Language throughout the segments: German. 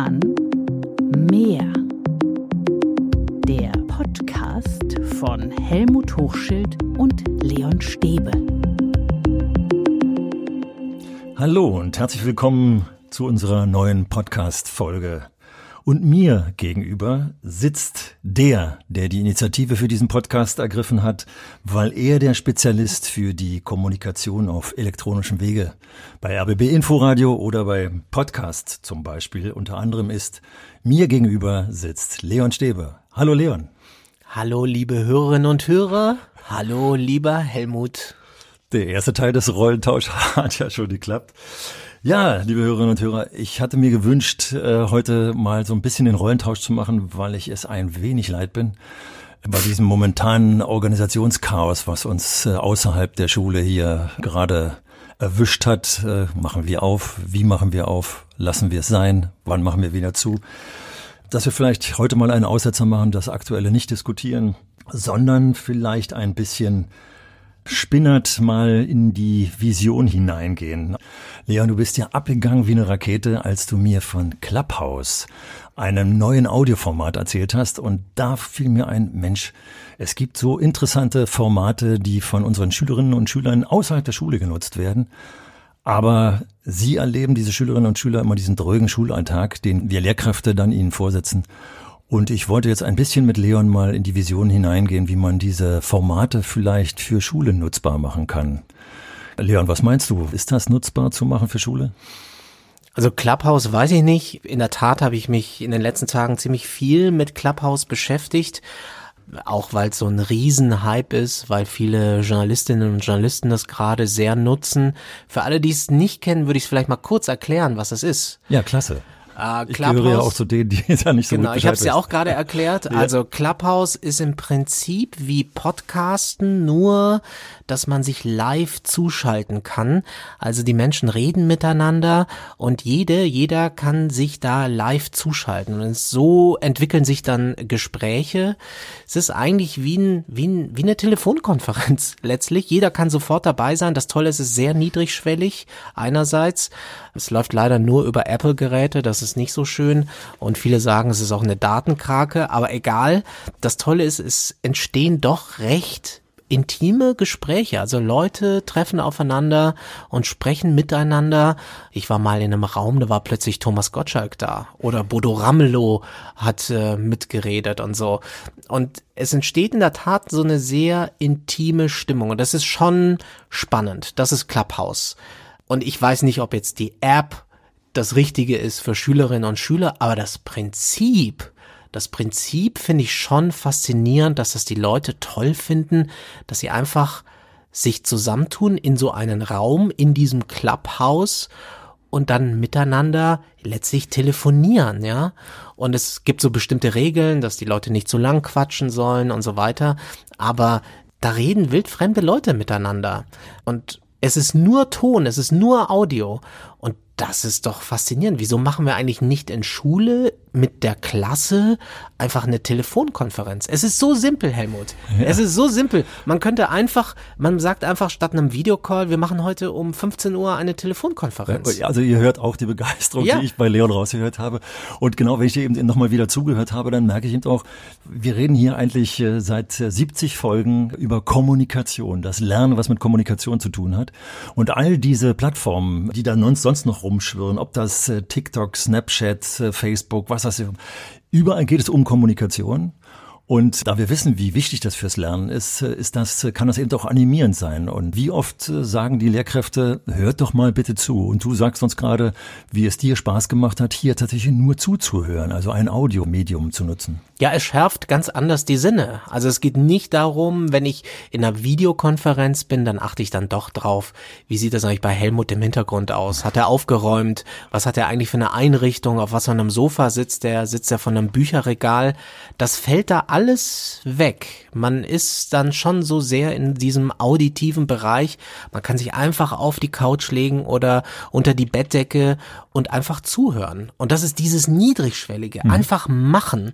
Roman Meer. Der Podcast von Helmut Hochschild und Leon Stäbe. Hallo und herzlich willkommen zu unserer neuen Podcast-Folge. Und mir gegenüber sitzt der, der die Initiative für diesen Podcast ergriffen hat, weil er der Spezialist für die Kommunikation auf elektronischem Wege bei RBB Inforadio oder bei Podcast zum Beispiel unter anderem ist. Mir gegenüber sitzt Leon Stäbe. Hallo Leon. Hallo liebe Hörerinnen und Hörer. Hallo lieber Helmut. Der erste Teil des Rollentausch hat ja schon geklappt. Ja, liebe Hörerinnen und Hörer, ich hatte mir gewünscht, äh, heute mal so ein bisschen den Rollentausch zu machen, weil ich es ein wenig leid bin. Bei diesem momentanen Organisationschaos, was uns äh, außerhalb der Schule hier gerade erwischt hat, äh, machen wir auf, wie machen wir auf, lassen wir es sein, wann machen wir wieder zu. Dass wir vielleicht heute mal einen Aussetzer machen, das Aktuelle nicht diskutieren, sondern vielleicht ein bisschen spinnert mal in die Vision hineingehen. Leon, du bist ja abgegangen wie eine Rakete, als du mir von Clubhouse, einem neuen Audioformat erzählt hast. Und da fiel mir ein, Mensch, es gibt so interessante Formate, die von unseren Schülerinnen und Schülern außerhalb der Schule genutzt werden. Aber sie erleben, diese Schülerinnen und Schüler, immer diesen drögen Schulalltag, den wir Lehrkräfte dann ihnen vorsetzen. Und ich wollte jetzt ein bisschen mit Leon mal in die Vision hineingehen, wie man diese Formate vielleicht für Schule nutzbar machen kann. Leon, was meinst du? Ist das nutzbar zu machen für Schule? Also Clubhouse weiß ich nicht. In der Tat habe ich mich in den letzten Tagen ziemlich viel mit Clubhouse beschäftigt. Auch weil es so ein Riesenhype ist, weil viele Journalistinnen und Journalisten das gerade sehr nutzen. Für alle, die es nicht kennen, würde ich es vielleicht mal kurz erklären, was das ist. Ja, klasse. Äh, ich gehöre ja auch zu denen, die da nicht so genau, gut ich habe es ja auch gerade erklärt. Also Clubhouse ist im Prinzip wie Podcasten, nur dass man sich live zuschalten kann. Also die Menschen reden miteinander und jede, jeder kann sich da live zuschalten. Und so entwickeln sich dann Gespräche. Es ist eigentlich wie, ein, wie, ein, wie eine Telefonkonferenz letztlich. Jeder kann sofort dabei sein. Das Tolle ist, es ist sehr niedrigschwellig einerseits. Es läuft leider nur über Apple-Geräte, das ist nicht so schön. Und viele sagen, es ist auch eine Datenkrake, aber egal. Das Tolle ist, es entstehen doch recht intime Gespräche. Also Leute treffen aufeinander und sprechen miteinander. Ich war mal in einem Raum, da war plötzlich Thomas Gottschalk da oder Bodo Ramelow hat äh, mitgeredet und so. Und es entsteht in der Tat so eine sehr intime Stimmung und das ist schon spannend. Das ist Clubhouse. Und ich weiß nicht, ob jetzt die App das Richtige ist für Schülerinnen und Schüler, aber das Prinzip, das Prinzip finde ich schon faszinierend, dass das die Leute toll finden, dass sie einfach sich zusammentun in so einen Raum, in diesem Clubhouse und dann miteinander letztlich telefonieren, ja. Und es gibt so bestimmte Regeln, dass die Leute nicht zu lang quatschen sollen und so weiter. Aber da reden wildfremde Leute miteinander. Und es ist nur Ton, es ist nur Audio. Und das ist doch faszinierend. Wieso machen wir eigentlich nicht in Schule mit der Klasse einfach eine Telefonkonferenz? Es ist so simpel, Helmut. Ja. Es ist so simpel. Man könnte einfach, man sagt einfach statt einem Videocall, wir machen heute um 15 Uhr eine Telefonkonferenz. Also ihr hört auch die Begeisterung, ja. die ich bei Leon rausgehört habe. Und genau, wenn ich eben nochmal wieder zugehört habe, dann merke ich eben auch, wir reden hier eigentlich äh, seit 70 Folgen über Kommunikation, das Lernen, was mit Kommunikation zu tun hat. Und all diese Plattformen, die da sonst noch rumschwirren, ob das äh, TikTok, Snapchat, äh, Facebook, was das ist. Überall geht es um Kommunikation. Und da wir wissen, wie wichtig das fürs Lernen ist, äh, ist das, kann das eben auch animierend sein. Und wie oft sagen die Lehrkräfte, hört doch mal bitte zu. Und du sagst uns gerade, wie es dir Spaß gemacht hat, hier tatsächlich nur zuzuhören, also ein Audiomedium zu nutzen. Ja, es schärft ganz anders die Sinne. Also es geht nicht darum, wenn ich in einer Videokonferenz bin, dann achte ich dann doch drauf, wie sieht das eigentlich bei Helmut im Hintergrund aus? Hat er aufgeräumt? Was hat er eigentlich für eine Einrichtung? Auf was für einem Sofa sitzt er? Sitzt er von einem Bücherregal? Das fällt da alles alles weg. Man ist dann schon so sehr in diesem auditiven Bereich. Man kann sich einfach auf die Couch legen oder unter die Bettdecke und einfach zuhören. Und das ist dieses Niedrigschwellige. Mhm. Einfach machen.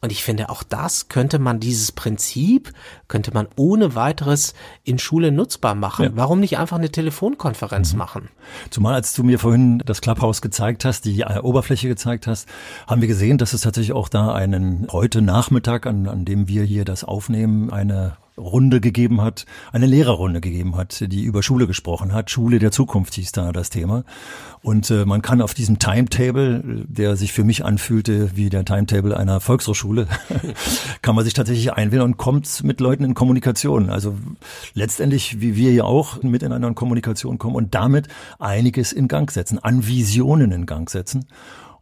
Und ich finde, auch das könnte man, dieses Prinzip, könnte man ohne weiteres in Schule nutzbar machen. Ja. Warum nicht einfach eine Telefonkonferenz mhm. machen? Zumal als du mir vorhin das Clubhouse gezeigt hast, die äh, Oberfläche gezeigt hast, haben wir gesehen, dass es tatsächlich auch da einen heute Nachmittag, an, an dem wir hier das aufnehmen, eine Runde gegeben hat, eine Lehrerrunde gegeben hat, die über Schule gesprochen hat. Schule der Zukunft hieß da das Thema. Und äh, man kann auf diesem Timetable, der sich für mich anfühlte wie der Timetable einer Volkshochschule, kann man sich tatsächlich einwählen und kommt mit Leuten in Kommunikation. Also letztendlich, wie wir ja auch miteinander in Kommunikation kommen und damit einiges in Gang setzen, an Visionen in Gang setzen.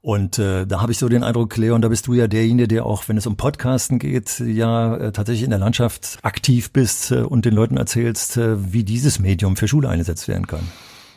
Und äh, da habe ich so den Eindruck, Leon, da bist du ja derjenige, der auch, wenn es um Podcasten geht, ja äh, tatsächlich in der Landschaft aktiv bist äh, und den Leuten erzählst, äh, wie dieses Medium für Schule eingesetzt werden kann.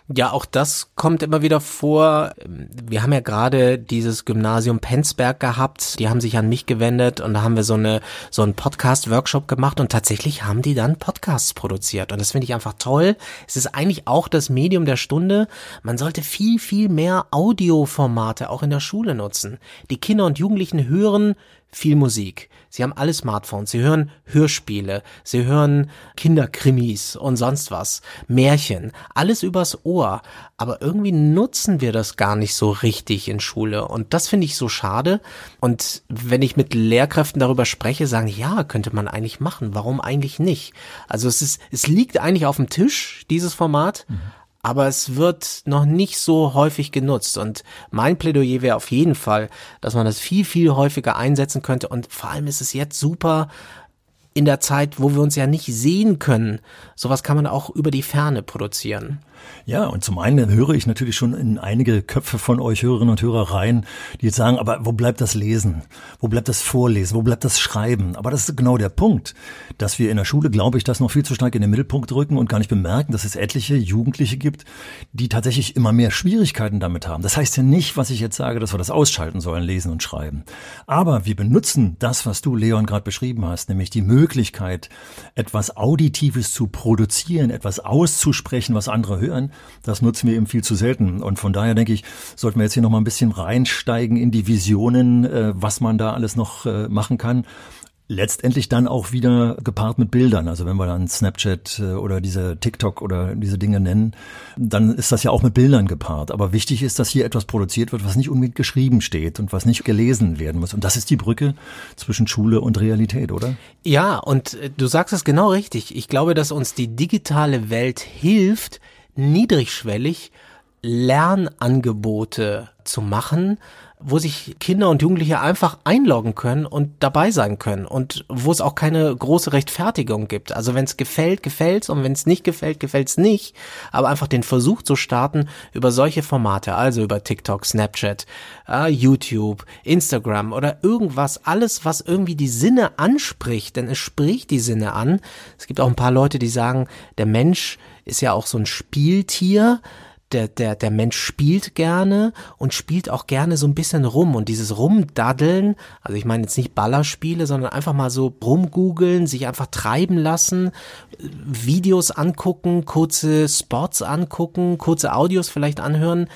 Ja, auch das kommt immer wieder vor. Wir haben ja gerade dieses Gymnasium Penzberg gehabt. Die haben sich an mich gewendet und da haben wir so eine so einen Podcast-Workshop gemacht und tatsächlich haben die dann Podcasts produziert und das finde ich einfach toll. Es ist eigentlich auch das Medium der Stunde. Man sollte viel viel mehr Audioformate auch in der Schule nutzen. Die Kinder und Jugendlichen hören viel Musik. Sie haben alle Smartphones, sie hören Hörspiele, sie hören Kinderkrimis und sonst was, Märchen, alles übers Ohr. Aber irgendwie nutzen wir das gar nicht so richtig in Schule. Und das finde ich so schade. Und wenn ich mit Lehrkräften darüber spreche, sagen, ja, könnte man eigentlich machen. Warum eigentlich nicht? Also es ist, es liegt eigentlich auf dem Tisch, dieses Format. Mhm aber es wird noch nicht so häufig genutzt. Und mein Plädoyer wäre auf jeden Fall, dass man das viel, viel häufiger einsetzen könnte. Und vor allem ist es jetzt super in der Zeit, wo wir uns ja nicht sehen können. Sowas kann man auch über die Ferne produzieren. Ja, und zum einen höre ich natürlich schon in einige Köpfe von euch Hörerinnen und Hörer rein, die jetzt sagen, aber wo bleibt das Lesen? Wo bleibt das Vorlesen? Wo bleibt das Schreiben? Aber das ist genau der Punkt, dass wir in der Schule, glaube ich, das noch viel zu stark in den Mittelpunkt rücken und gar nicht bemerken, dass es etliche Jugendliche gibt, die tatsächlich immer mehr Schwierigkeiten damit haben. Das heißt ja nicht, was ich jetzt sage, dass wir das ausschalten sollen, lesen und schreiben. Aber wir benutzen das, was du, Leon, gerade beschrieben hast, nämlich die Möglichkeit, etwas Auditives zu produzieren, etwas auszusprechen, was andere hören hören. Das nutzen wir eben viel zu selten. Und von daher denke ich, sollten wir jetzt hier noch mal ein bisschen reinsteigen in die Visionen, äh, was man da alles noch äh, machen kann letztendlich dann auch wieder gepaart mit Bildern. Also wenn wir dann Snapchat äh, oder diese TikTok oder diese Dinge nennen, dann ist das ja auch mit Bildern gepaart. Aber wichtig ist, dass hier etwas produziert wird, was nicht unbedingt geschrieben steht und was nicht gelesen werden muss. Und das ist die Brücke zwischen Schule und Realität, oder? Ja, und du sagst es genau richtig. Ich glaube, dass uns die digitale Welt hilft, niedrigschwellig Lernangebote zu machen, wo sich Kinder und Jugendliche einfach einloggen können und dabei sein können und wo es auch keine große Rechtfertigung gibt. Also wenn es gefällt, gefällt's und wenn es nicht gefällt, gefällt's nicht. Aber einfach den Versuch zu starten über solche Formate, also über TikTok, Snapchat, äh, YouTube, Instagram oder irgendwas, alles, was irgendwie die Sinne anspricht, denn es spricht die Sinne an. Es gibt auch ein paar Leute, die sagen, der Mensch ist ja auch so ein Spieltier. Der, der, der Mensch spielt gerne und spielt auch gerne so ein bisschen rum. Und dieses Rumdaddeln, also ich meine jetzt nicht Ballerspiele, sondern einfach mal so rumgoogeln, sich einfach treiben lassen, Videos angucken, kurze Spots angucken, kurze Audios vielleicht anhören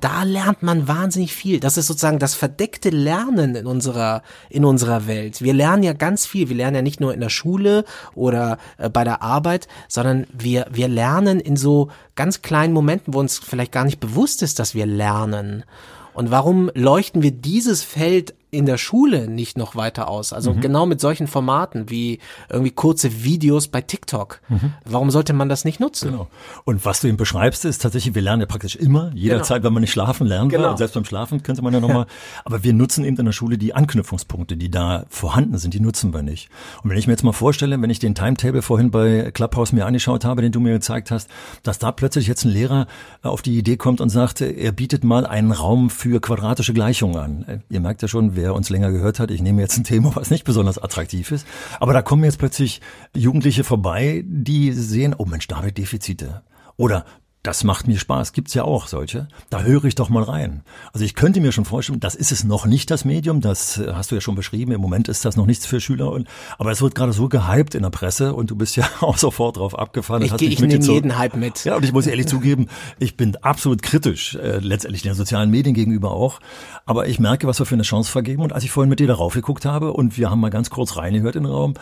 da lernt man wahnsinnig viel. Das ist sozusagen das verdeckte Lernen in unserer, in unserer Welt. Wir lernen ja ganz viel. Wir lernen ja nicht nur in der Schule oder äh, bei der Arbeit, sondern wir, wir lernen in so ganz kleinen Momenten, wo uns vielleicht gar nicht bewusst ist, dass wir lernen. Und warum leuchten wir dieses Feld in der Schule nicht noch weiter aus. Also mhm. genau mit solchen Formaten wie irgendwie kurze Videos bei TikTok. Mhm. Warum sollte man das nicht nutzen? Genau. Und was du eben beschreibst, ist tatsächlich, wir lernen ja praktisch immer, jederzeit, genau. wenn man nicht schlafen lernen genau. Und selbst beim Schlafen könnte man ja nochmal. aber wir nutzen eben in der Schule die Anknüpfungspunkte, die da vorhanden sind, die nutzen wir nicht. Und wenn ich mir jetzt mal vorstelle, wenn ich den Timetable vorhin bei Clubhouse mir angeschaut habe, den du mir gezeigt hast, dass da plötzlich jetzt ein Lehrer auf die Idee kommt und sagt, er bietet mal einen Raum für quadratische Gleichungen an. Ihr merkt ja schon, wer uns länger gehört hat, ich nehme jetzt ein Thema, was nicht besonders attraktiv ist, aber da kommen jetzt plötzlich Jugendliche vorbei, die sehen, oh Mensch, da habe ich Defizite. Oder das macht mir Spaß. Gibt's ja auch solche. Da höre ich doch mal rein. Also ich könnte mir schon vorstellen, das ist es noch nicht das Medium. Das äh, hast du ja schon beschrieben. Im Moment ist das noch nichts für Schüler. Und, aber es wird gerade so gehypt in der Presse und du bist ja auch sofort drauf abgefahren. Ich, ich nehme jeden Hype mit. Ja, und ich muss ehrlich zugeben, ich bin absolut kritisch, äh, letztendlich den sozialen Medien gegenüber auch. Aber ich merke, was wir für eine Chance vergeben. Und als ich vorhin mit dir darauf geguckt habe und wir haben mal ganz kurz reingehört in den Raum,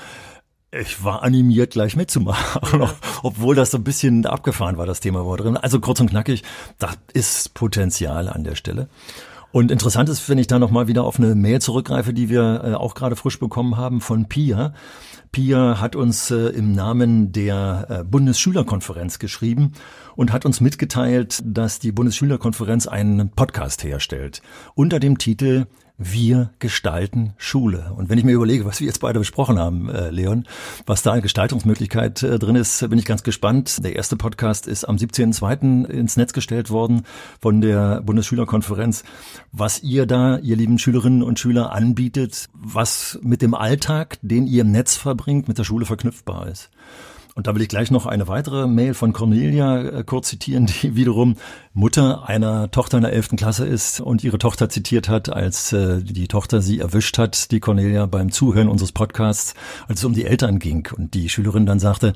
ich war animiert, gleich mitzumachen, ja. obwohl das so ein bisschen abgefahren war, das Thema war drin. Also kurz und knackig, da ist Potenzial an der Stelle. Und interessant ist, wenn ich da nochmal wieder auf eine Mail zurückgreife, die wir äh, auch gerade frisch bekommen haben von Pia. Pia hat uns äh, im Namen der äh, Bundesschülerkonferenz geschrieben und hat uns mitgeteilt, dass die Bundesschülerkonferenz einen Podcast herstellt unter dem Titel wir gestalten Schule. Und wenn ich mir überlege, was wir jetzt beide besprochen haben, äh, Leon, was da eine Gestaltungsmöglichkeit äh, drin ist, bin ich ganz gespannt. Der erste Podcast ist am 17.02. ins Netz gestellt worden von der Bundesschülerkonferenz. Was ihr da, ihr lieben Schülerinnen und Schüler, anbietet, was mit dem Alltag, den ihr im Netz verbringt, mit der Schule verknüpfbar ist. Und da will ich gleich noch eine weitere Mail von Cornelia äh, kurz zitieren, die wiederum Mutter einer Tochter in der 11. Klasse ist und ihre Tochter zitiert hat, als äh, die Tochter sie erwischt hat, die Cornelia beim Zuhören unseres Podcasts, als es um die Eltern ging. Und die Schülerin dann sagte,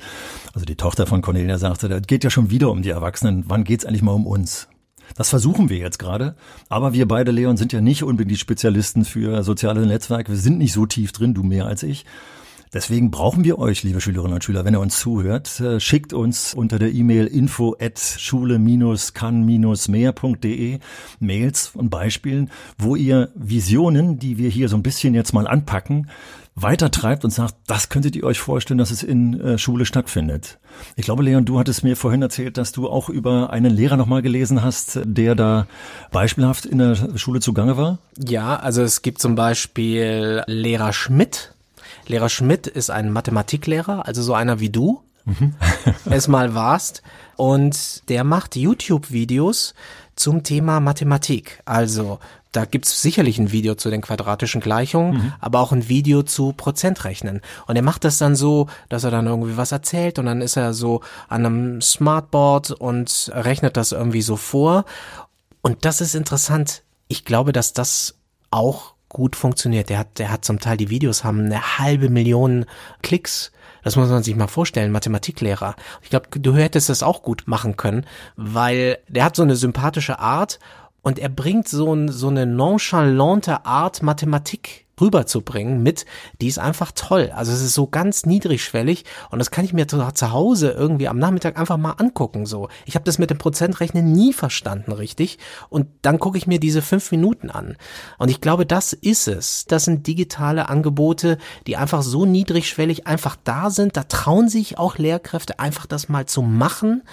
also die Tochter von Cornelia sagte, da geht ja schon wieder um die Erwachsenen, wann geht's eigentlich mal um uns? Das versuchen wir jetzt gerade. Aber wir beide, Leon, sind ja nicht unbedingt Spezialisten für soziale Netzwerke. Wir sind nicht so tief drin, du mehr als ich. Deswegen brauchen wir euch, liebe Schülerinnen und Schüler, wenn ihr uns zuhört, äh, schickt uns unter der E-Mail info at schule-kann-mehr.de Mails und Beispielen, wo ihr Visionen, die wir hier so ein bisschen jetzt mal anpacken, weitertreibt und sagt, das könntet ihr euch vorstellen, dass es in äh, Schule stattfindet. Ich glaube, Leon, du hattest mir vorhin erzählt, dass du auch über einen Lehrer nochmal gelesen hast, der da beispielhaft in der Schule zugange war. Ja, also es gibt zum Beispiel Lehrer Schmidt, Lehrer Schmidt ist ein Mathematiklehrer, also so einer wie du mhm. es mal warst. Und der macht YouTube-Videos zum Thema Mathematik. Also da gibt's sicherlich ein Video zu den quadratischen Gleichungen, mhm. aber auch ein Video zu Prozentrechnen. Und er macht das dann so, dass er dann irgendwie was erzählt und dann ist er so an einem Smartboard und rechnet das irgendwie so vor. Und das ist interessant. Ich glaube, dass das auch gut funktioniert. Der hat, der hat zum Teil die Videos haben eine halbe Million Klicks. Das muss man sich mal vorstellen, Mathematiklehrer. Ich glaube, du hättest das auch gut machen können, weil der hat so eine sympathische Art und er bringt so, ein, so eine nonchalante Art Mathematik rüberzubringen mit, die ist einfach toll. Also es ist so ganz niedrigschwellig und das kann ich mir zu, Hause irgendwie am Nachmittag einfach mal angucken. So, ich habe das mit dem Prozentrechnen nie verstanden, richtig? Und dann gucke ich mir diese fünf Minuten an. Und ich glaube, das ist es. Das sind digitale Angebote, die einfach so niedrigschwellig einfach da sind. Da trauen sich auch Lehrkräfte einfach das mal zu machen.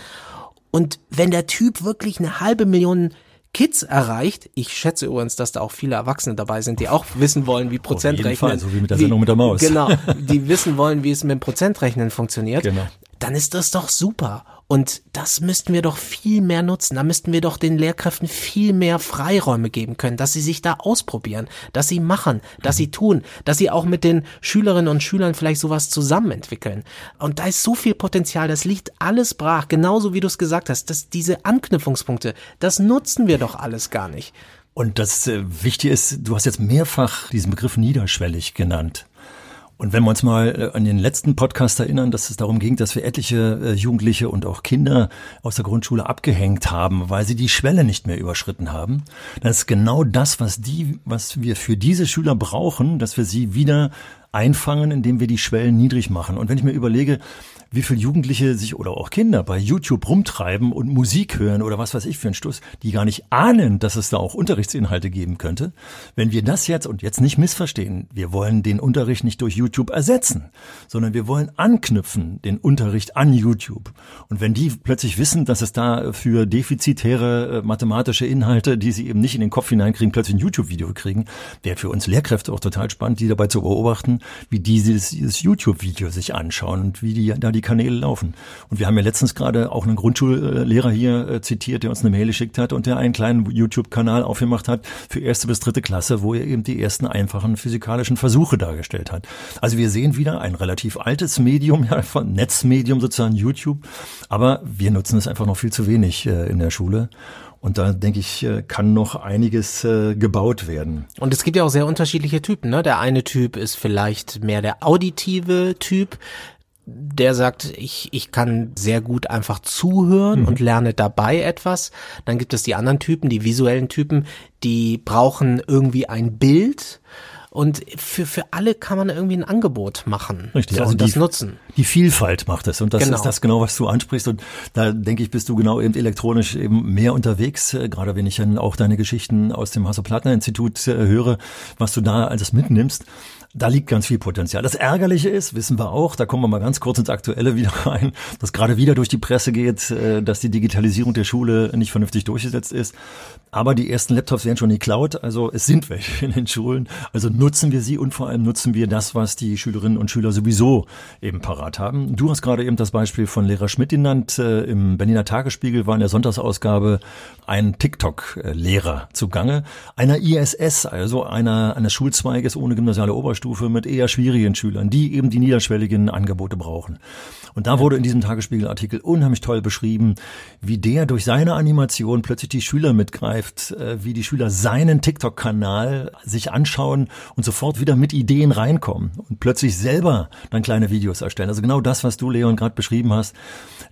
Und wenn der Typ wirklich eine halbe Million Kids erreicht. Ich schätze übrigens, dass da auch viele Erwachsene dabei sind, die auch wissen wollen, wie Prozentrechnen. Fall, so wie mit der Sendung wie, mit der Maus. Genau, die wissen wollen, wie es mit dem Prozentrechnen funktioniert. Genau. Dann ist das doch super. Und das müssten wir doch viel mehr nutzen. Da müssten wir doch den Lehrkräften viel mehr Freiräume geben können, dass sie sich da ausprobieren, dass sie machen, dass sie tun, dass sie auch mit den Schülerinnen und Schülern vielleicht sowas zusammen entwickeln. Und da ist so viel Potenzial, das liegt alles brach, genauso wie du es gesagt hast, dass diese Anknüpfungspunkte, das nutzen wir doch alles gar nicht. Und das äh, Wichtige ist, du hast jetzt mehrfach diesen Begriff niederschwellig genannt. Und wenn wir uns mal äh, an den letzten Podcast erinnern, dass es darum ging, dass wir etliche äh, Jugendliche und auch Kinder aus der Grundschule abgehängt haben, weil sie die Schwelle nicht mehr überschritten haben, dann ist genau das, was die, was wir für diese Schüler brauchen, dass wir sie wieder einfangen, indem wir die Schwellen niedrig machen. Und wenn ich mir überlege, wie viele Jugendliche sich oder auch Kinder bei YouTube rumtreiben und Musik hören oder was weiß ich für einen Stuss, die gar nicht ahnen, dass es da auch Unterrichtsinhalte geben könnte. Wenn wir das jetzt und jetzt nicht missverstehen, wir wollen den Unterricht nicht durch YouTube ersetzen, sondern wir wollen anknüpfen, den Unterricht an YouTube. Und wenn die plötzlich wissen, dass es da für defizitäre äh, mathematische Inhalte, die sie eben nicht in den Kopf hineinkriegen, plötzlich ein YouTube-Video kriegen, wäre für uns Lehrkräfte auch total spannend, die dabei zu beobachten, wie die dieses, dieses YouTube-Video sich anschauen und wie die da die die Kanäle laufen. Und wir haben ja letztens gerade auch einen Grundschullehrer hier äh, zitiert, der uns eine Mail geschickt hat und der einen kleinen YouTube-Kanal aufgemacht hat für erste bis dritte Klasse, wo er eben die ersten einfachen physikalischen Versuche dargestellt hat. Also wir sehen wieder ein relativ altes Medium, ja, von Netzmedium sozusagen YouTube, aber wir nutzen es einfach noch viel zu wenig äh, in der Schule. Und da denke ich, äh, kann noch einiges äh, gebaut werden. Und es gibt ja auch sehr unterschiedliche Typen. Ne? Der eine Typ ist vielleicht mehr der auditive Typ. Der sagt, ich, ich kann sehr gut einfach zuhören mhm. und lerne dabei etwas. Dann gibt es die anderen Typen, die visuellen Typen, die brauchen irgendwie ein Bild und für, für alle kann man irgendwie ein Angebot machen. Richtig, so, also das die, nutzen. Die Vielfalt macht es. Und das Genau. ist das genau, was du ansprichst. Und da denke ich, bist du genau eben elektronisch eben mehr unterwegs. Äh, Gerade wenn ich dann auch deine Geschichten aus dem Hasso-Plattner-Institut äh, höre, was du da alles mitnimmst. Da liegt ganz viel Potenzial. Das Ärgerliche ist, wissen wir auch, da kommen wir mal ganz kurz ins Aktuelle wieder rein, dass gerade wieder durch die Presse geht, äh, dass die Digitalisierung der Schule nicht vernünftig durchgesetzt ist. Aber die ersten Laptops werden schon geklaut, also es sind welche in den Schulen. Also nutzen wir sie und vor allem nutzen wir das, was die Schülerinnen und Schüler sowieso eben parat haben. Du hast gerade eben das Beispiel von Lehrer Schmidt genannt. Äh, Im Berliner Tagesspiegel war in der Sonntagsausgabe ein TikTok-Lehrer zugange, einer ISS, also einer eines Schulzweiges ohne gymnasiale Oberstufe mit eher schwierigen Schülern, die eben die niederschwelligen Angebote brauchen. Und da wurde in diesem Tagesspiegel-Artikel unheimlich toll beschrieben, wie der durch seine Animation plötzlich die Schüler mitgreift, äh, wie die Schüler seinen TikTok-Kanal sich anschauen und sofort wieder mit Ideen reinkommen und plötzlich selber dann kleine Videos erstellen. Also genau das, was du, Leon, gerade beschrieben hast.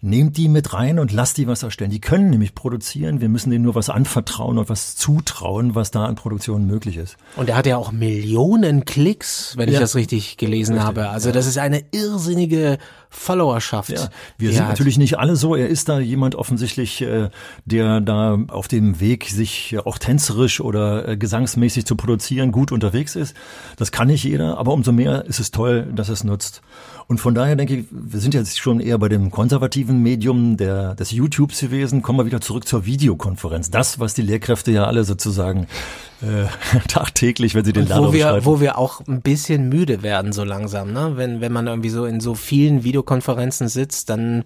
Nehmt die mit rein und lasst die was erstellen. Die können nämlich produzieren. Wir müssen denen nur was anvertrauen und was zutrauen, was da an Produktion möglich ist. Und er hat ja auch Millionen Klicks, wenn ich Ja. das richtig gelesen Richtig, habe. Also das ist eine irrsinnige Followerschaft. Ja, wir sind hat. natürlich nicht alle so. Er ist da jemand offensichtlich, äh, der da auf dem Weg, sich äh, auch tänzerisch oder äh, gesangsmäßig zu produzieren, gut unterwegs ist. Das kann nicht jeder, aber umso mehr ist es toll, dass es nutzt. Und von daher denke ich, wir sind jetzt schon eher bei dem konservativen Medium der, des YouTubes gewesen. Kommen wir wieder zurück zur Videokonferenz. Das, was die Lehrkräfte ja alle sozusagen äh, tagtäglich, wenn sie den Lerner wo wir, umschreiben. wo wir auch ein bisschen müde werden so langsam, ne? Wenn, wenn man irgendwie so in so vielen Videokonferenzen sitzt, dann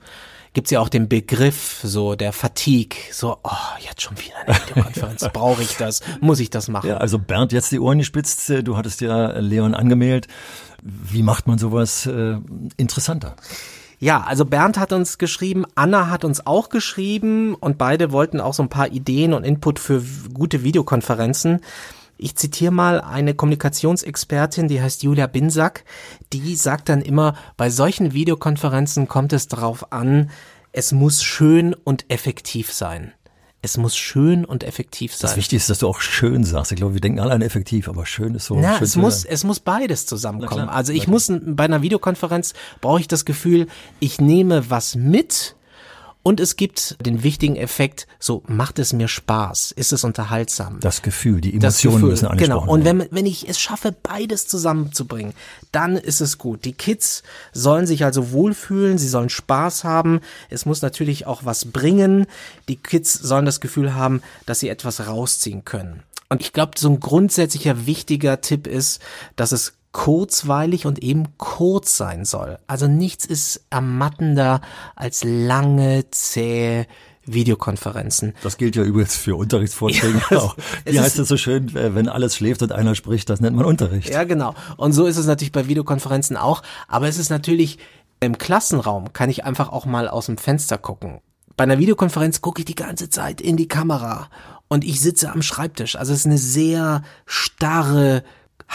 gibt's ja auch den Begriff so der Fatigue, so, oh, jetzt schon wieder eine Videokonferenz, brauche ich das, muss ich das machen? Ja, also Bernd, jetzt die Ohren gespitzt. Äh, Du hattest ja Leon angemeldet. Wie macht man sowas äh, interessanter? Ja, also Bernd hat uns geschrieben, Anna hat uns auch geschrieben und beide wollten auch so ein paar Ideen und Input für gute Videokonferenzen. Ich zitiere mal eine Kommunikationsexpertin, die heißt Julia Binsack, die sagt dann immer, bei solchen Videokonferenzen kommt es darauf an, es muss schön und effektiv sein. Es muss schön und effektiv sein. Das Wichtige ist, dass du auch schön sagst. Ich glaube, wir denken alle an effektiv, aber schön ist so. Na, schön es muss, hören. es muss beides zusammenkommen. Klar, also ich muss bei einer Videokonferenz brauche ich das Gefühl, ich nehme was mit und es gibt den wichtigen Effekt, so macht es mir Spaß, ist es unterhaltsam. Das Gefühl, die Emotionen Gefühl, müssen angesprochen genau. Und wenn, wenn ich es schaffe, beides zusammenzubringen, dann ist es gut. Die Kids sollen sich also wohlfühlen, sie sollen Spaß haben. Es muss natürlich auch was bringen. Die Kids sollen das Gefühl haben, dass sie etwas rausziehen können. Und ich glaube, so ein grundsätzlicher wichtiger Tipp ist, dass es kurzweilig und eben kurz sein soll. Also nichts ist ermattender als lange, zähe Videokonferenzen. Das gilt ja übrigens für Unterrichtsvorträge Ja, auch. Wie heißt es so schön, äh, wenn alles schläft und einer spricht, das nennt man Unterricht. Ja, genau. Und so ist es natürlich bei Videokonferenzen auch. Aber es ist natürlich im Klassenraum kann ich einfach auch mal aus dem Fenster gucken. Bei einer Videokonferenz gucke ich die ganze Zeit in die Kamera und ich sitze am Schreibtisch. Also es ist eine sehr starre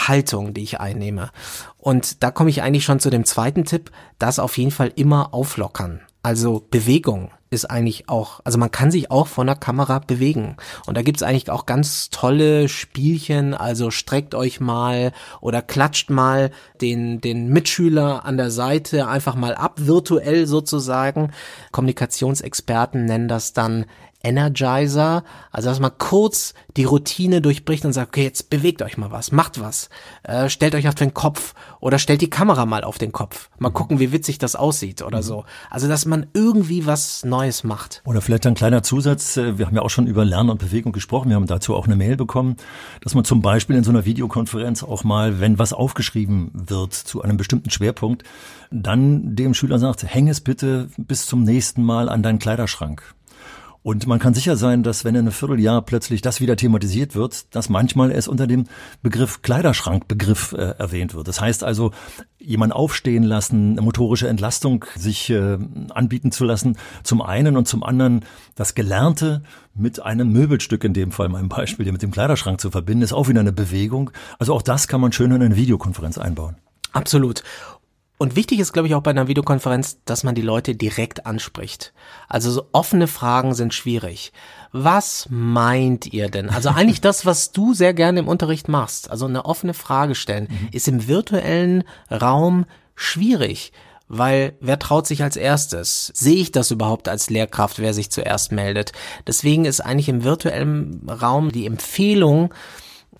Haltung, die ich einnehme. Und da komme ich eigentlich schon zu dem zweiten Tipp, das auf jeden Fall immer auflockern. Also Bewegung ist eigentlich auch, also man kann sich auch vor einer Kamera bewegen. Und da gibt's eigentlich auch ganz tolle Spielchen, also streckt euch mal oder klatscht mal den, den Mitschüler an der Seite einfach mal ab, virtuell sozusagen. Kommunikationsexperten nennen das dann Energizer, also dass man kurz die Routine durchbricht und sagt, okay, jetzt bewegt euch mal was, macht was, äh, stellt euch auf den Kopf oder stellt die Kamera mal auf den Kopf, mal gucken, wie witzig das aussieht oder so. Also dass man irgendwie was Neues Neues macht. Oder vielleicht ein kleiner Zusatz. äh, Wir haben ja auch schon über Lernen und Bewegung gesprochen. Wir haben dazu auch eine Mail bekommen, dass man zum Beispiel in so einer Videokonferenz auch mal, wenn was aufgeschrieben wird zu einem bestimmten Schwerpunkt, dann dem Schüler sagt, häng es bitte bis zum nächsten Mal an deinen Kleiderschrank. Und man kann sicher sein, dass wenn in einem Vierteljahr plötzlich das wieder thematisiert wird, dass manchmal es unter dem Begriff Kleiderschrankbegriff äh, erwähnt wird. Das heißt also, jemand aufstehen lassen, eine motorische Entlastung sich äh, anbieten zu lassen, zum einen und zum anderen das Gelernte mit einem Möbelstück in dem Fall, meinem Beispiel, mit dem Kleiderschrank zu verbinden, ist auch wieder eine Bewegung. Also auch das kann man schön in eine Videokonferenz einbauen. Absolut. Und wichtig ist, glaube ich, auch bei einer Videokonferenz, dass man die Leute direkt anspricht. Also so offene Fragen sind schwierig. Was meint ihr denn? Also eigentlich das, was du sehr gerne im Unterricht machst. Also eine offene Frage stellen, ist im virtuellen Raum schwierig. Weil wer traut sich als erstes? Sehe ich das überhaupt als Lehrkraft, wer sich zuerst meldet? Deswegen ist eigentlich im virtuellen Raum die Empfehlung,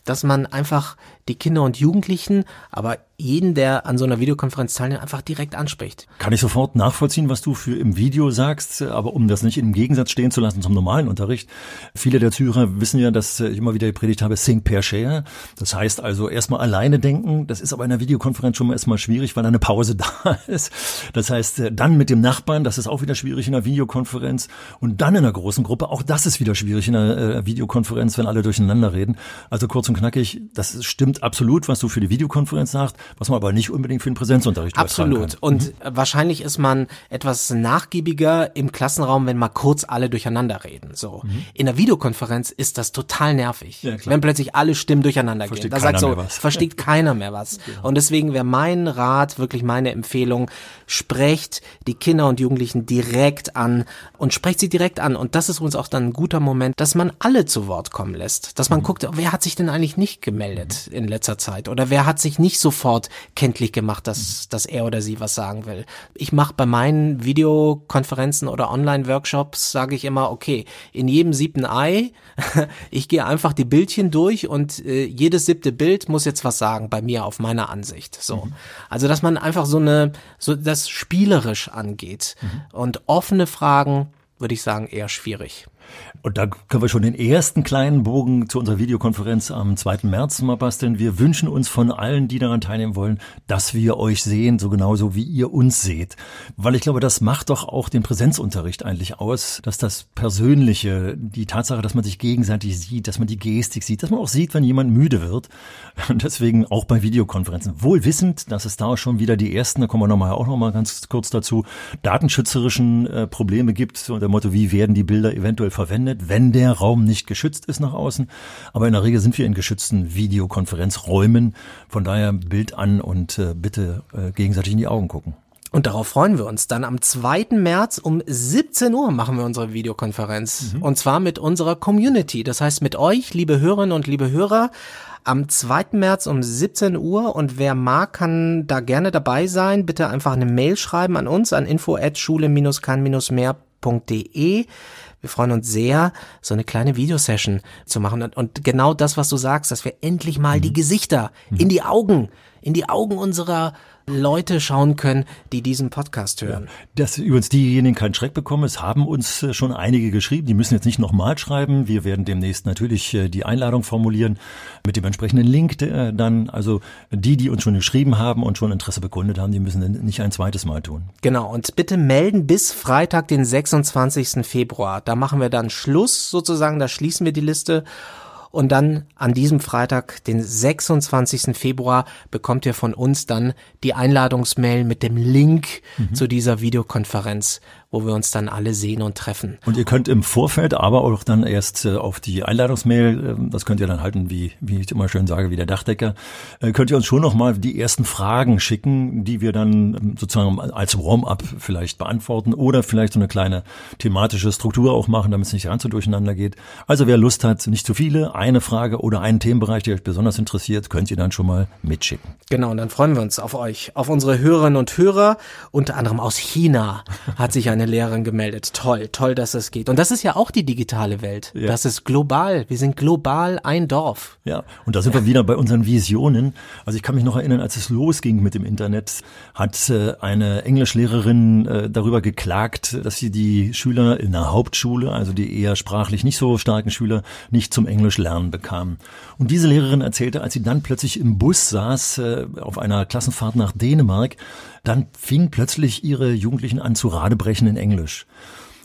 dass man einfach die Kinder und Jugendlichen, aber jeden, der an so einer Videokonferenz teilnimmt, einfach direkt anspricht. Kann ich sofort nachvollziehen, was du für im Video sagst, aber um das nicht im Gegensatz stehen zu lassen zum normalen Unterricht. Viele der Zuhörer wissen ja, dass ich immer wieder gepredigt habe, think per share. Das heißt also erstmal alleine denken. Das ist aber in einer Videokonferenz schon mal erstmal schwierig, weil eine Pause da ist. Das heißt, dann mit dem Nachbarn, das ist auch wieder schwierig in einer Videokonferenz. Und dann in einer großen Gruppe, auch das ist wieder schwierig in einer äh, Videokonferenz, wenn alle durcheinander reden. Also kurz und knackig, das stimmt absolut, was du für die Videokonferenz sagst was man aber nicht unbedingt für den Präsenzunterricht Absolut. Und mhm. wahrscheinlich ist man etwas nachgiebiger im Klassenraum, wenn mal kurz alle durcheinander reden. So. Mhm. In der Videokonferenz ist das total nervig. Ja, wenn plötzlich alle Stimmen durcheinander versteht gehen. Da sagt so, versteht keiner mehr was. Genau. Und deswegen wäre mein Rat, wirklich meine Empfehlung, sprecht die Kinder und Jugendlichen direkt an und sprecht sie direkt an. Und das ist uns auch dann ein guter Moment, dass man alle zu Wort kommen lässt. Dass man mhm. guckt, wer hat sich denn eigentlich nicht gemeldet in letzter Zeit? Oder wer hat sich nicht sofort sofort kenntlich gemacht, dass, dass er oder sie was sagen will. Ich mache bei meinen Videokonferenzen oder Online-Workshops, sage ich immer, okay, in jedem siebten Ei, ich gehe einfach die Bildchen durch und äh, jedes siebte Bild muss jetzt was sagen bei mir auf meiner Ansicht. So. Mhm. Also, dass man einfach so eine, so das spielerisch angeht mhm. und offene Fragen, würde ich sagen, eher schwierig. Und da können wir schon den ersten kleinen Bogen zu unserer Videokonferenz am 2. März mal basteln. Wir wünschen uns von allen, die daran teilnehmen wollen, dass wir euch sehen, so genauso wie ihr uns seht. Weil ich glaube, das macht doch auch den Präsenzunterricht eigentlich aus, dass das Persönliche, die Tatsache, dass man sich gegenseitig sieht, dass man die Gestik sieht, dass man auch sieht, wenn jemand müde wird. Und deswegen auch bei Videokonferenzen. Wohl wissend, dass es da schon wieder die ersten, da kommen wir nochmal auch nochmal ganz kurz dazu, datenschützerischen äh, Probleme gibt. Und der Motto, wie werden die Bilder eventuell verwendet, wenn der Raum nicht geschützt ist nach außen. Aber in der Regel sind wir in geschützten Videokonferenzräumen. Von daher Bild an und äh, bitte äh, gegenseitig in die Augen gucken. Und darauf freuen wir uns. Dann am 2. März um 17 Uhr machen wir unsere Videokonferenz. Mhm. Und zwar mit unserer Community. Das heißt mit euch, liebe Hörerinnen und liebe Hörer. Am 2. März um 17 Uhr. Und wer mag, kann da gerne dabei sein. Bitte einfach eine Mail schreiben an uns an info at schule-kann-mehr.de. Wir freuen uns sehr, so eine kleine Videosession zu machen. Und genau das, was du sagst, dass wir endlich mal mhm. die Gesichter mhm. in die Augen, in die Augen unserer Leute schauen können, die diesen Podcast hören. Ja, dass übrigens diejenigen keinen Schreck bekommen, es haben uns äh, schon einige geschrieben, die müssen jetzt nicht nochmal schreiben. Wir werden demnächst natürlich äh, die Einladung formulieren mit dem entsprechenden Link äh, dann. Also die, die uns schon geschrieben haben und schon Interesse bekundet haben, die müssen nicht ein zweites Mal tun. Genau, und bitte melden bis Freitag, den 26. Februar. Da machen wir dann Schluss sozusagen, da schließen wir die Liste. Und dann an diesem Freitag, den 26. Februar, bekommt ihr von uns dann die Einladungsmail mit dem Link mhm. zu dieser Videokonferenz wo wir uns dann alle sehen und treffen. Und ihr könnt im Vorfeld, aber auch dann erst äh, auf die Einladungsmail, äh, das könnt ihr dann halten, wie, wie ich immer schön sage, wie der Dachdecker, äh, könnt ihr uns schon nochmal die ersten Fragen schicken, die wir dann ähm, sozusagen als Warm-up vielleicht beantworten oder vielleicht so eine kleine thematische Struktur auch machen, damit es nicht ganz so durcheinander geht. Also wer Lust hat, nicht zu viele, eine Frage oder einen Themenbereich, der euch besonders interessiert, könnt ihr dann schon mal mitschicken. Genau, und dann freuen wir uns auf euch, auf unsere Hörerinnen und Hörer, unter anderem aus China hat sich ein eine Lehrerin gemeldet. Toll, toll, dass es geht. Und das ist ja auch die digitale Welt. Ja. Das ist global. Wir sind global ein Dorf. Ja, und da sind wir wieder bei unseren Visionen. Also ich kann mich noch erinnern, als es losging mit dem Internet, hat äh, eine Englischlehrerin äh, darüber geklagt, dass sie die Schüler in der Hauptschule, also die eher sprachlich nicht so starken Schüler, nicht zum Englisch lernen bekamen. Und diese Lehrerin erzählte, als sie dann plötzlich im Bus saß, äh, auf einer Klassenfahrt nach Dänemark, dann fing plötzlich ihre Jugendlichen an zu Radebrechen in Englisch.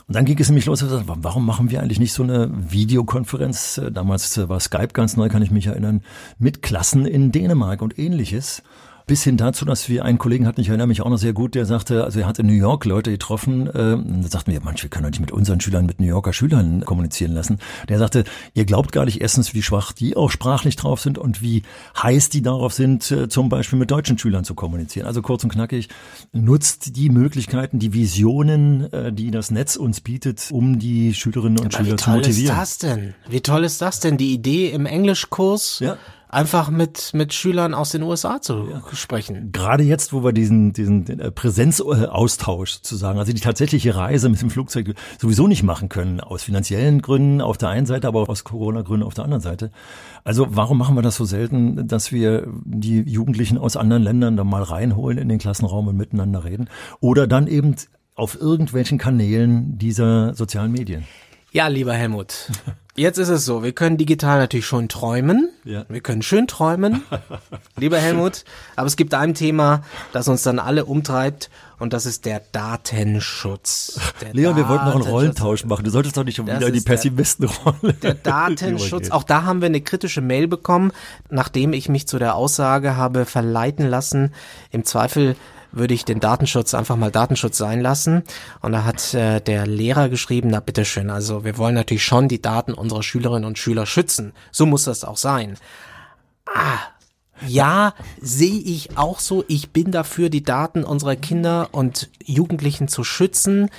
Und dann ging es nämlich los, warum machen wir eigentlich nicht so eine Videokonferenz? Damals war Skype ganz neu, kann ich mich erinnern, mit Klassen in Dänemark und ähnliches. Bis hin dazu, dass wir einen Kollegen hatten, ich erinnere mich auch noch sehr gut, der sagte, also er hat in New York Leute getroffen, äh, da sagten wir, manch, wir können doch nicht mit unseren Schülern, mit New Yorker Schülern kommunizieren lassen. Der sagte, ihr glaubt gar nicht erstens, wie schwach die auch sprachlich drauf sind und wie heiß die darauf sind, äh, zum Beispiel mit deutschen Schülern zu kommunizieren. Also kurz und knackig, nutzt die Möglichkeiten, die Visionen, äh, die das Netz uns bietet, um die Schülerinnen und Aber Schüler wie zu toll ist motivieren. das denn? Wie toll ist das denn? Die Idee im Englischkurs Ja. Einfach mit, mit Schülern aus den USA zu sprechen. Gerade jetzt, wo wir diesen, diesen äh, Präsenzaustausch sozusagen, also die tatsächliche Reise mit dem Flugzeug sowieso nicht machen können, aus finanziellen Gründen auf der einen Seite, aber auch aus Corona-Gründen auf der anderen Seite. Also warum machen wir das so selten, dass wir die Jugendlichen aus anderen Ländern da mal reinholen in den Klassenraum und miteinander reden? Oder dann eben auf irgendwelchen Kanälen dieser sozialen Medien. Ja, lieber Helmut. Jetzt ist es so, wir können digital natürlich schon träumen. Ja. Wir können schön träumen, lieber Helmut. Aber es gibt ein Thema, das uns dann alle umtreibt und das ist der Datenschutz. Der Leon, wir wollten noch einen. Rollentausch machen. Du solltest doch nicht schon wieder in die der- Pessimistenrolle. Der Datenschutz, auch da haben wir eine kritische Mail bekommen, nachdem ich mich zu der Aussage habe verleiten lassen, im Zweifel würde ich den Datenschutz einfach mal Datenschutz sein lassen. Und da hat äh, der Lehrer geschrieben, na bitteschön, also wir wollen natürlich schon die Daten unserer Schülerinnen und Schüler schützen. So muss das auch sein. Ah, ja, sehe ich auch so. Ich bin dafür, die Daten unserer Kinder und Jugendlichen zu schützen.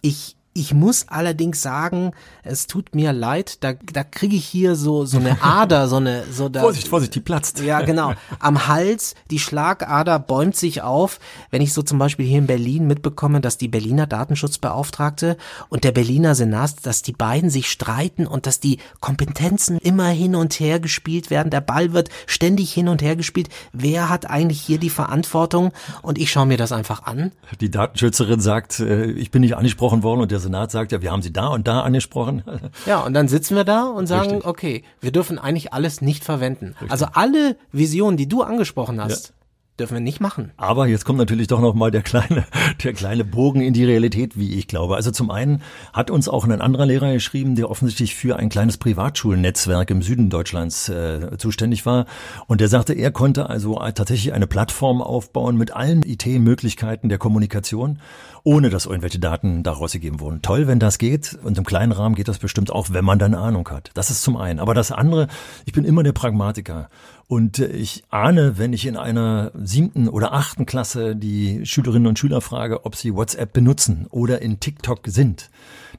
Ich, ich muss allerdings sagen, es tut mir leid, da, da kriege ich hier so, so eine Ader, so eine, so da, Vorsicht, Vorsicht, die platzt. ja, genau. Am Hals, die Schlagader bäumt sich auf, wenn ich so zum Beispiel hier in Berlin mitbekomme, dass die Berliner Datenschutzbeauftragte und der Berliner Senat, dass die beiden sich streiten und dass die Kompetenzen immer hin und her gespielt werden. Der Ball wird ständig hin und her gespielt. Wer hat eigentlich hier die Verantwortung? Und ich schaue mir das einfach an. Die Datenschützerin sagt, äh, ich bin nicht angesprochen worden und der Senat sagt, ja, wir haben sie da und da angesprochen. Ja, und dann sitzen wir da und sagen, Richtig. okay, wir dürfen eigentlich alles nicht verwenden. Also alle Visionen, die du angesprochen hast, dürfen wir nicht machen. Aber jetzt kommt natürlich doch noch mal der kleine, der kleine Bogen in die Realität, wie ich glaube. Also zum einen hat uns auch ein anderer Lehrer geschrieben, der offensichtlich für ein kleines Privatschulnetzwerk im Süden Deutschlands äh, zuständig war. Und der sagte, er konnte also tatsächlich eine Plattform aufbauen mit allen IT-Möglichkeiten der Kommunikation, ohne dass irgendwelche Daten daraus gegeben wurden. Toll, wenn das geht. Und im kleinen Rahmen geht das bestimmt auch, wenn man dann Ahnung hat. Das ist zum einen. Aber das andere, ich bin immer der Pragmatiker. Und äh, ich ahne, wenn ich in einer siebten oder achten Klasse die Schülerinnen und Schüler frage, ob sie WhatsApp benutzen oder in TikTok sind,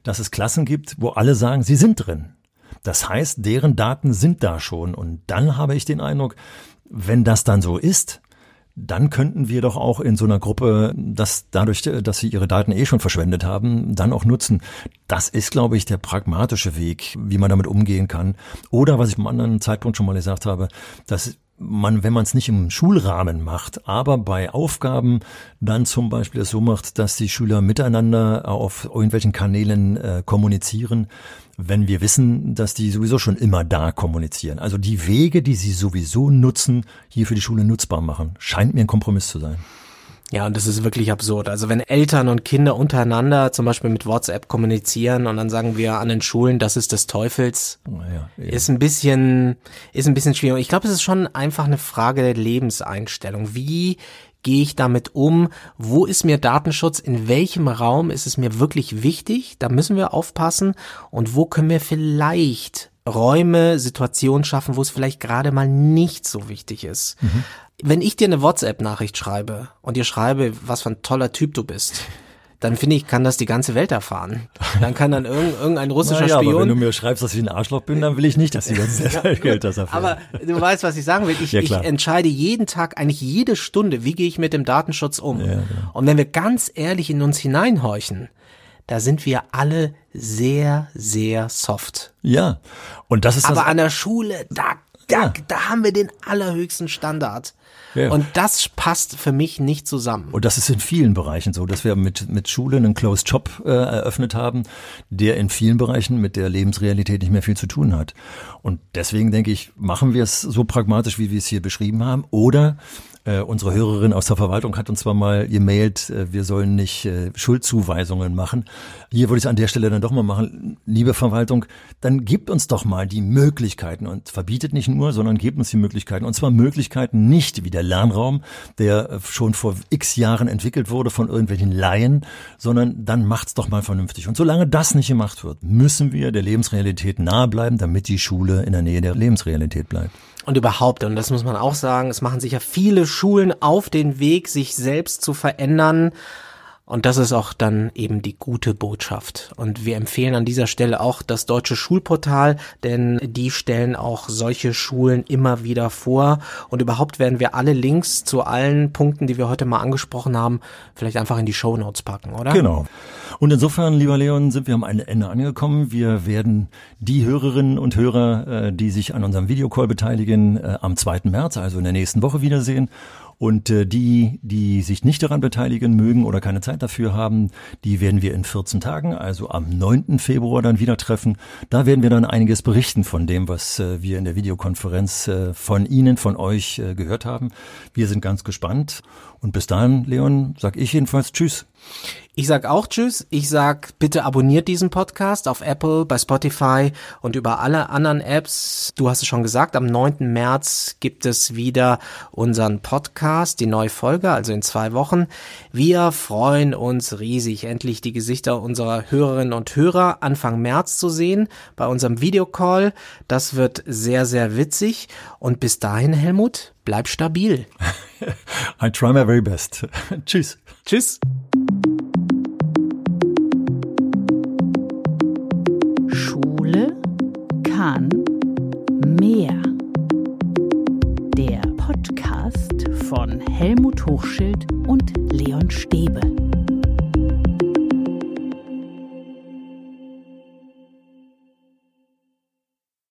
dass es Klassen gibt, wo alle sagen, sie sind drin. Das heißt, deren Daten sind da schon. Und dann habe ich den Eindruck, wenn das dann so ist, dann könnten wir doch auch in so einer Gruppe, das dadurch, dass sie ihre Daten eh schon verschwendet haben, dann auch nutzen. Das ist, glaube ich, der pragmatische Weg, wie man damit umgehen kann. Oder was ich am anderen Zeitpunkt schon mal gesagt habe, dass man, wenn man es nicht im Schulrahmen macht, aber bei Aufgaben dann zum Beispiel es so macht, dass die Schüler miteinander auf irgendwelchen Kanälen äh, kommunizieren, wenn wir wissen, dass die sowieso schon immer da kommunizieren. Also die Wege, die sie sowieso nutzen, hier für die Schule nutzbar machen, scheint mir ein Kompromiss zu sein. Ja, und das ist wirklich absurd. Also wenn Eltern und Kinder untereinander zum Beispiel mit WhatsApp kommunizieren und dann sagen wir an den Schulen, das ist des Teufels, eben. ist ein bisschen, ist ein bisschen schwierig. Ich glaube, es ist schon einfach eine Frage der Lebenseinstellung. Wie gehe ich damit um? Wo ist mir Datenschutz? In welchem Raum ist es mir wirklich wichtig? Da müssen wir aufpassen. Und wo können wir vielleicht Räume, Situationen schaffen, wo es vielleicht gerade mal nicht so wichtig ist? Wenn ich dir eine WhatsApp-Nachricht schreibe und dir schreibe, was für ein toller Typ du bist, dann finde ich, kann das die ganze Welt erfahren. Dann kann dann irgend, irgendein russischer naja, aber wenn Spion du mir schreibst, dass ich ein Arschloch bin, dann will ich nicht, dass die ganze Welt das erfährt. aber du weißt, was ich sagen will. Ich, Ja, ich entscheide jeden Tag, eigentlich jede Stunde, wie gehe ich mit dem Datenschutz um. Ja, ja. Und wenn wir ganz ehrlich in uns hineinhorchen, da sind wir alle sehr, sehr soft. Ja, und das ist das. Aber an der Schule, da, da, Ja. da haben wir den allerhöchsten Standard. Ja. Und das passt für mich nicht zusammen. Und das ist in vielen Bereichen so, dass wir mit, mit Schule einen Closed Shop äh, eröffnet haben, der in vielen Bereichen mit der Lebensrealität nicht mehr viel zu tun hat. Und deswegen denke ich, machen wir es so pragmatisch, wie wir es hier beschrieben haben. Oder äh, unsere Hörerin aus der Verwaltung hat uns zwar mal gemailt, äh, wir sollen nicht äh, Schuldzuweisungen machen. Hier würde ich es an der Stelle dann doch mal machen. Liebe Verwaltung, dann gebt uns doch mal die Möglichkeiten und verbietet nicht nur, sondern gebt uns die Möglichkeiten. Und zwar Möglichkeiten nicht wie der Lernraum, der schon vor x Jahren entwickelt wurde von irgendwelchen Laien, sondern dann macht's doch mal vernünftig. Und solange das nicht gemacht wird, müssen wir der Lebensrealität nahe bleiben, damit die Schule in der Nähe der Lebensrealität bleibt. Und überhaupt, und das muss man auch sagen, es machen sich ja viele Schulen auf den Weg, sich selbst zu verändern. Und das ist auch dann eben die gute Botschaft. Und wir empfehlen an dieser Stelle auch das deutsche Schulportal, denn die stellen auch solche Schulen immer wieder vor. Und überhaupt werden wir alle Links zu allen Punkten, die wir heute mal angesprochen haben, vielleicht einfach in die Show Notes packen, oder? Genau. Und insofern, lieber Leon, sind wir am Ende angekommen. Wir werden die Hörerinnen und Hörer, äh, die sich an unserem Videocall beteiligen, äh, am 2. März, also in der nächsten Woche wiedersehen. Und äh, die, die sich nicht daran beteiligen mögen oder keine Zeit dafür haben, die werden wir in 14 Tagen, also am 9. Februar dann wieder treffen. Da werden wir dann einiges berichten von dem, was äh, wir in der Videokonferenz äh, von Ihnen, von euch äh, gehört haben. Wir sind ganz gespannt. Und bis dahin, Leon, sag ich jedenfalls Tschüss. Ich sag auch Tschüss. Ich sag, bitte abonniert diesen Podcast auf Apple, bei Spotify und über alle anderen Apps. Du hast es schon gesagt, am 9. März gibt es wieder unseren Podcast, die neue Folge, also in zwei Wochen. Wir freuen uns riesig, endlich die Gesichter unserer Hörerinnen und Hörer Anfang März zu sehen bei unserem Videocall. Das wird sehr, sehr witzig. Und bis dahin, Helmut, bleib stabil. I try my very best. Tschüss. Tschüss. Kann mehr. Der Podcast von Helmut Hochschild und Leon Stäbe.